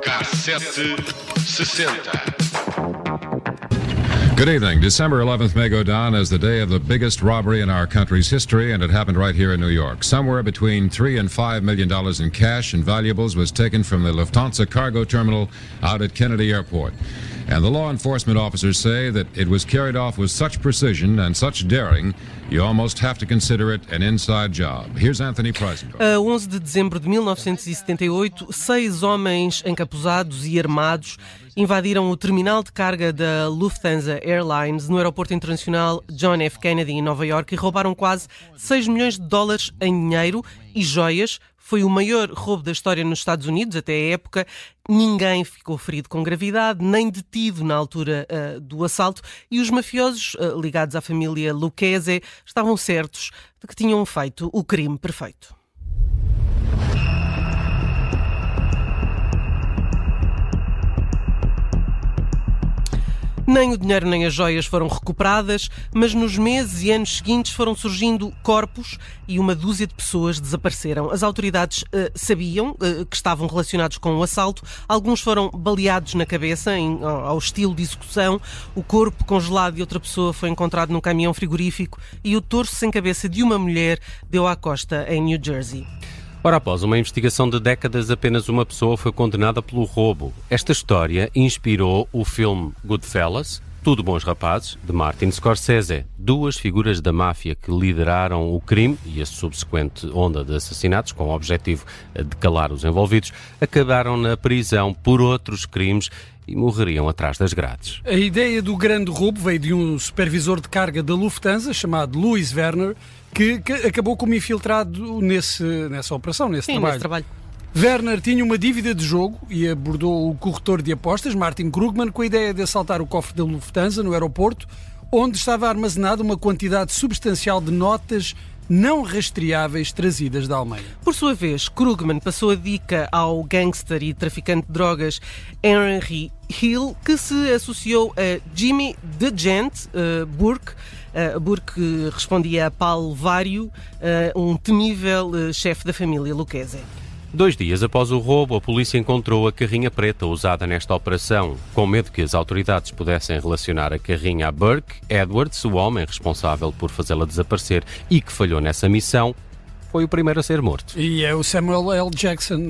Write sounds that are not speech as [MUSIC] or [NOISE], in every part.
Cassete 60. Good evening. December 11th may go down as the day of the biggest robbery in our country's history, and it happened right here in New York. Somewhere between three and five million dollars in cash and valuables was taken from the Lufthansa cargo terminal out at Kennedy Airport. And the law enforcement officers say that it was carried off with such precision and such daring, you almost have to consider it an inside job. Here's Anthony Preisendorf. Uh, A 11 de dezembro de 1978, seis homens encapuzados e armados invadiram o terminal de carga da Lufthansa Airlines no aeroporto internacional John F. Kennedy em Nova York e roubaram quase 6 milhões de dólares em dinheiro e joias. Foi o maior roubo da história nos Estados Unidos até a época. Ninguém ficou ferido com gravidade, nem detido na altura uh, do assalto. E os mafiosos uh, ligados à família Lucchese estavam certos de que tinham feito o crime perfeito. Nem o dinheiro nem as joias foram recuperadas, mas nos meses e anos seguintes foram surgindo corpos e uma dúzia de pessoas desapareceram. As autoridades uh, sabiam uh, que estavam relacionados com o assalto. Alguns foram baleados na cabeça, em, ao estilo de execução. O corpo congelado de outra pessoa foi encontrado num caminhão frigorífico e o torso sem cabeça de uma mulher deu à costa em New Jersey. Ora, após uma investigação de décadas, apenas uma pessoa foi condenada pelo roubo. Esta história inspirou o filme Goodfellas, Tudo Bons Rapazes, de Martin Scorsese. Duas figuras da máfia que lideraram o crime e a subsequente onda de assassinatos, com o objetivo de calar os envolvidos, acabaram na prisão por outros crimes e morreriam atrás das grades. A ideia do grande roubo veio de um supervisor de carga da Lufthansa chamado Louis Werner, que, que acabou como infiltrado nesse, nessa operação, nesse Sim, trabalho. nesse trabalho. Werner tinha uma dívida de jogo e abordou o corretor de apostas, Martin Krugman, com a ideia de assaltar o cofre da Lufthansa no aeroporto, onde estava armazenada uma quantidade substancial de notas não rastreáveis trazidas da Alemanha. Por sua vez, Krugman passou a dica ao gangster e traficante de drogas Henry Hill, que se associou a Jimmy DeGent uh, Burke, Burke respondia a Paulo Vário, uh, um temível uh, chefe da família Lucchese. Dois dias após o roubo, a polícia encontrou a carrinha preta usada nesta operação. Com medo que as autoridades pudessem relacionar a carrinha a Burke, Edwards, o homem responsável por fazê-la desaparecer e que falhou nessa missão, foi o primeiro a ser morto. E é o Samuel L. Jackson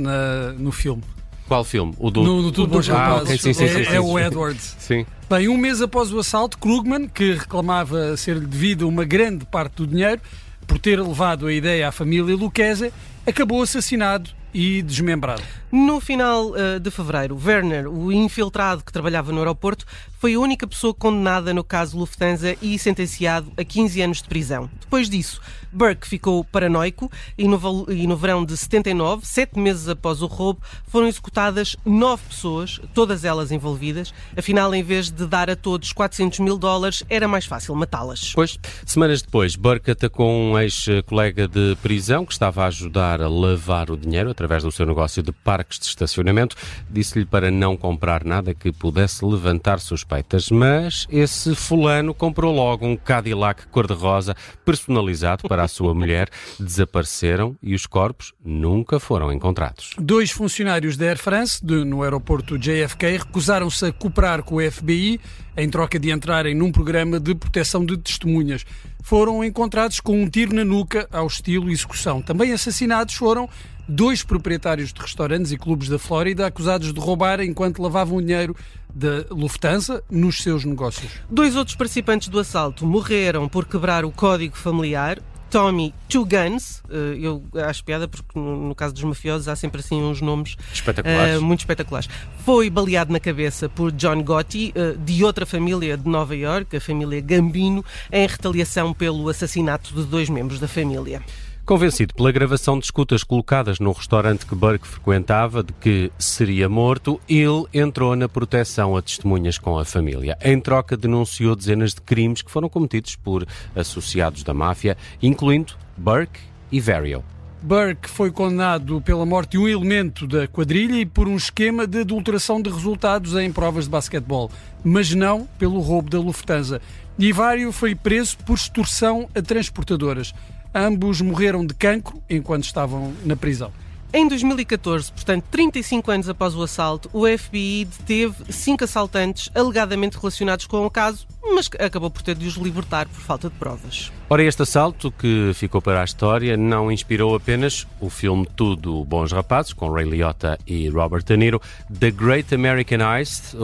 no filme. Qual filme? O do. No, no Tudo Bons Ah, ok, sim, sim, é, sim, sim, é o sim. Edwards. Sim. Bem, um mês após o assalto, Krugman, que reclamava ser-lhe devido uma grande parte do dinheiro por ter levado a ideia à família Lucchese, acabou assassinado e desmembrado. No final uh, de fevereiro, Werner, o infiltrado que trabalhava no aeroporto, foi a única pessoa condenada no caso Lufthansa e sentenciado a 15 anos de prisão. Depois disso, Burke ficou paranoico e no, e no verão de 79, sete meses após o roubo, foram executadas nove pessoas, todas elas envolvidas. Afinal, em vez de dar a todos 400 mil dólares, era mais fácil matá-las. Pois, semanas depois, Burke atacou um ex-colega de prisão que estava a ajudar a lavar o dinheiro através do seu negócio de parques de estacionamento. Disse-lhe para não comprar nada que pudesse levantar suspeitas, mas esse fulano comprou logo um Cadillac cor-de-rosa personalizado para a sua mulher. Desapareceram e os corpos nunca foram encontrados. Dois funcionários da Air France, de, no aeroporto JFK, recusaram-se a cooperar com o FBI em troca de entrarem num programa de proteção de testemunhas. Foram encontrados com um tiro na nuca ao estilo execução. Também assassinados foram dois proprietários de restaurantes e clubes da Flórida acusados de roubar enquanto lavavam dinheiro da Lufthansa nos seus negócios. Dois outros participantes do assalto morreram por quebrar o código familiar. Tommy Two Guns, eh, eu acho piada porque no, caso dos mafiosos há sempre assim uns nomes Espetaculares. eh, muito espetaculares. Foi baleado na cabeça por John Gotti, eh, de outra família de Nova York, a família Gambino, em retaliação pelo assassinato de dois membros da família. Convencido pela gravação de escutas colocadas no restaurante que Burke frequentava de que seria morto, ele entrou na proteção a testemunhas com a família. Em troca, denunciou dezenas de crimes que foram cometidos por associados da máfia, incluindo Burke e Vario. Burke foi condenado pela morte de um elemento da quadrilha e por um esquema de adulteração de resultados em provas de basquetebol, mas não pelo roubo da Lufthansa. Nivário foi preso por extorsão a transportadoras. Ambos morreram de cancro enquanto estavam na prisão. Em 2014, portanto 35 anos após o assalto, o FBI deteve cinco assaltantes alegadamente relacionados com o caso, mas acabou por ter de os libertar por falta de provas. Ora, este assalto que ficou para a história não inspirou apenas o filme Tudo Bons Rapazes, com Ray Liotta e Robert De Niro, The Great American Heist,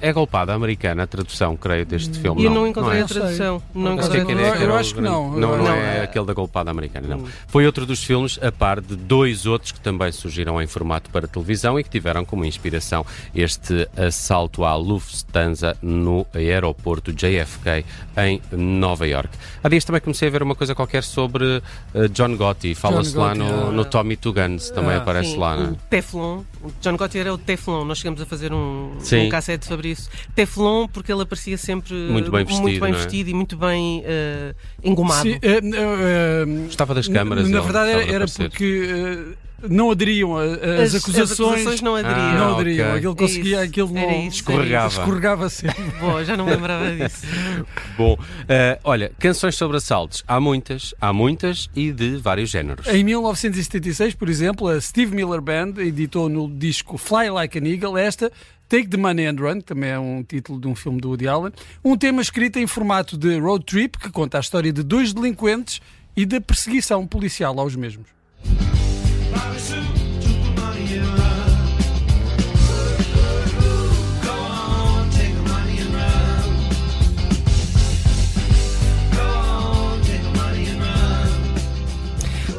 é golpada americana, a tradução, creio, deste filme. Eu não, não encontrei não é? a tradução. Não Não encontrei a sei. tradução. Eu acho que não. Não, não Não, é é- aquele da golpada americana, não. Foi outro dos filmes, a par de dois outros que também surgiram em formato para televisão e que tiveram como inspiração este assalto à Lufthansa no aeroporto JFK em Nova York. Há dias também comecei a ver uma coisa qualquer sobre eh, John Gotti. Fala-se lá no, ah. no Tommy Two Guns, também Ah, aparece Sim, lá. o Né? Teflon. O John Gotti era o Teflon. Nós chegamos a fazer um, Sim. um cassete sobre isso. Teflon porque ele aparecia sempre Muito bem vestido, muito bem é? vestido e muito bem eh, engomado. Sim, eh, eh, Gostava das câmaras. Na ele verdade era, era porque não aderiam a- a- as, As- acusações. as acusações não aderiam. Ah, não aderiam. ok. Aquilo conseguia, Isso, aquilo não isso, Escorregava. escorregava sempre. [LAUGHS] Boa, já não me lembrava disso. [LAUGHS] Bom, eh, olha, canções sobre assaltos. Há muitas, há muitas e de vários géneros. Em 1976, por exemplo, a Steve Miller Band editou no disco Fly Like an Eagle esta Take the Money and Run, que também é um título de um filme do Woody Allen, um tema escrito em formato de road trip que conta a história de dois delinquentes e da perseguição policial aos mesmos.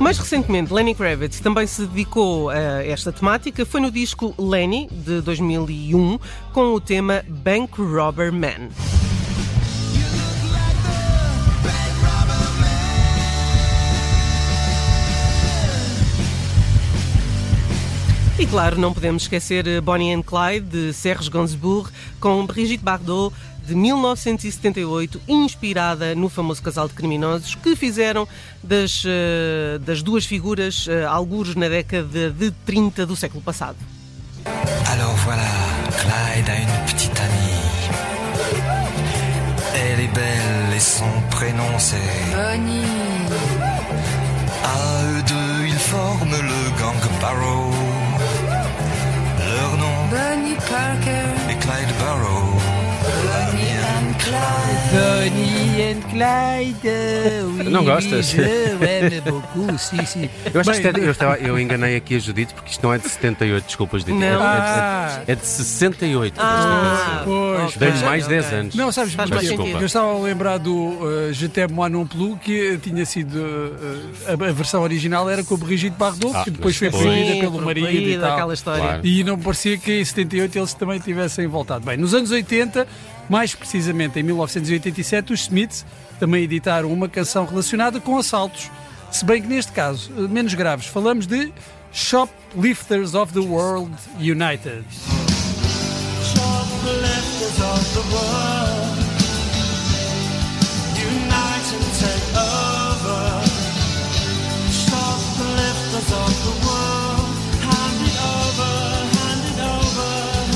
Mais recentemente, Lenny Kravitz também se dedicou a esta temática. Foi no disco Lenny, de 2001, com o tema Bank Robber Man. E claro, não podemos esquecer eh, Bonnie and Clyde, de Serge Gainsbourg, com Brigitte Bardot, de 1978, inspirada no famoso casal de criminosos que fizeram das, eh, das duas figuras eh, algures na década de 30 do século passado. Alors voilà, Clyde a une petite amie. Elle est belle et son prénom c'est. Bonnie, À eux deux, ils forment le gang Barrow. Bunny Parker. And Clyde, oui, Não gostas? sim, sim. Eu acho Bem, que isto é- eu, estava- eu enganei aqui a Judite porque isto não é de 78, desculpas, Judite. Não. É, Ah. é, é de 68. Ah, Pois, ok, Dei-lhe mais ok. 10 anos. Não, sabes, porque mais eu estava a lembrar do uh, Je t'aime moi non plus, que tinha sido. uh, a, a versão original era com a Brigitte Bardot, Ah, que depois mas foi proibida pelo marido e tal. Claro. E não parecia que em 78 eles também tivessem voltado. Bem, nos anos 80, mais precisamente em 1987, os Smiths também editaram uma canção relacionada com assaltos. Se bem que neste caso, uh, menos graves, falamos de Shoplifters of the World United. shoplifters of the world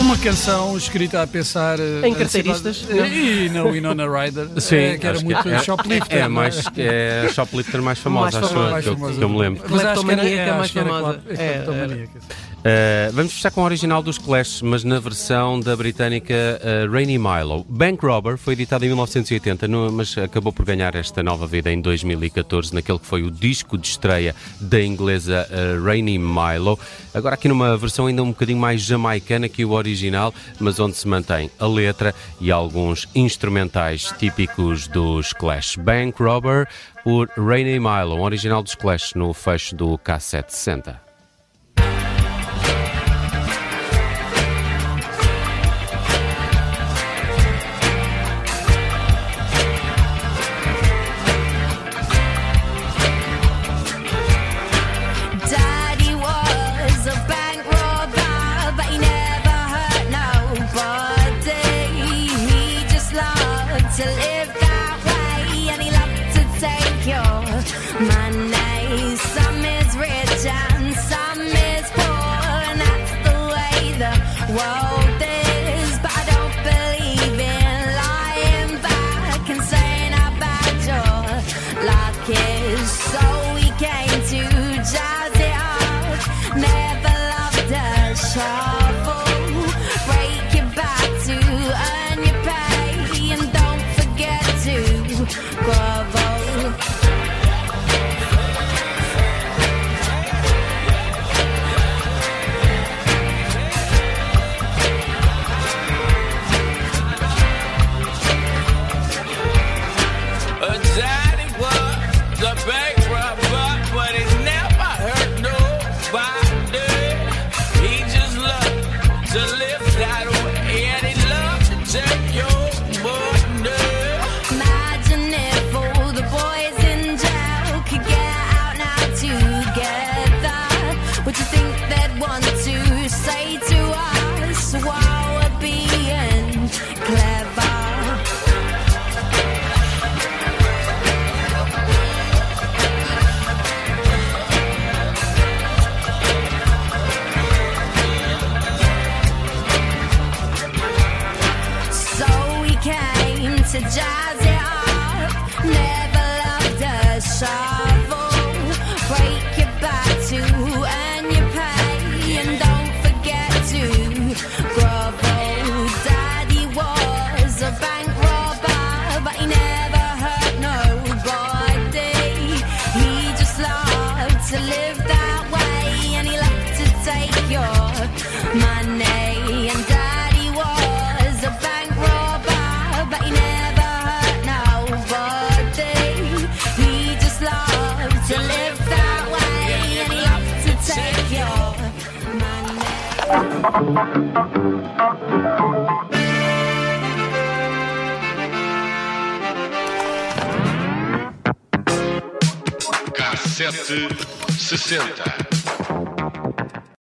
Uma canção escrita a pensar uh, Em carteiristas? E na Winona Ryder, Sim, eh, que era acho muito é, shoplifter. É, a não mais, é a shoplifter mais famosa, Mais acho famosa. eu, Mais que eu- famosa. que eu me lembro. Mas acho que era, é acho mais que era É, cleptomaníaca. Uh, vamos fechar com o original dos Clash, mas na versão da britânica uh, Rainy Milo. Bank Robber foi editado em 1980, no- mas acabou por ganhar esta nova vida em 2014, naquele que foi o disco de estreia da inglesa uh, Rainy Milo. Agora aqui numa versão ainda um bocadinho mais jamaicana que o original, mas onde se mantém a letra e alguns instrumentais típicos dos Clash. Bank Robber por Rainy Milo, um original dos Clash no fecho do K760. Grovel. Cassete 60.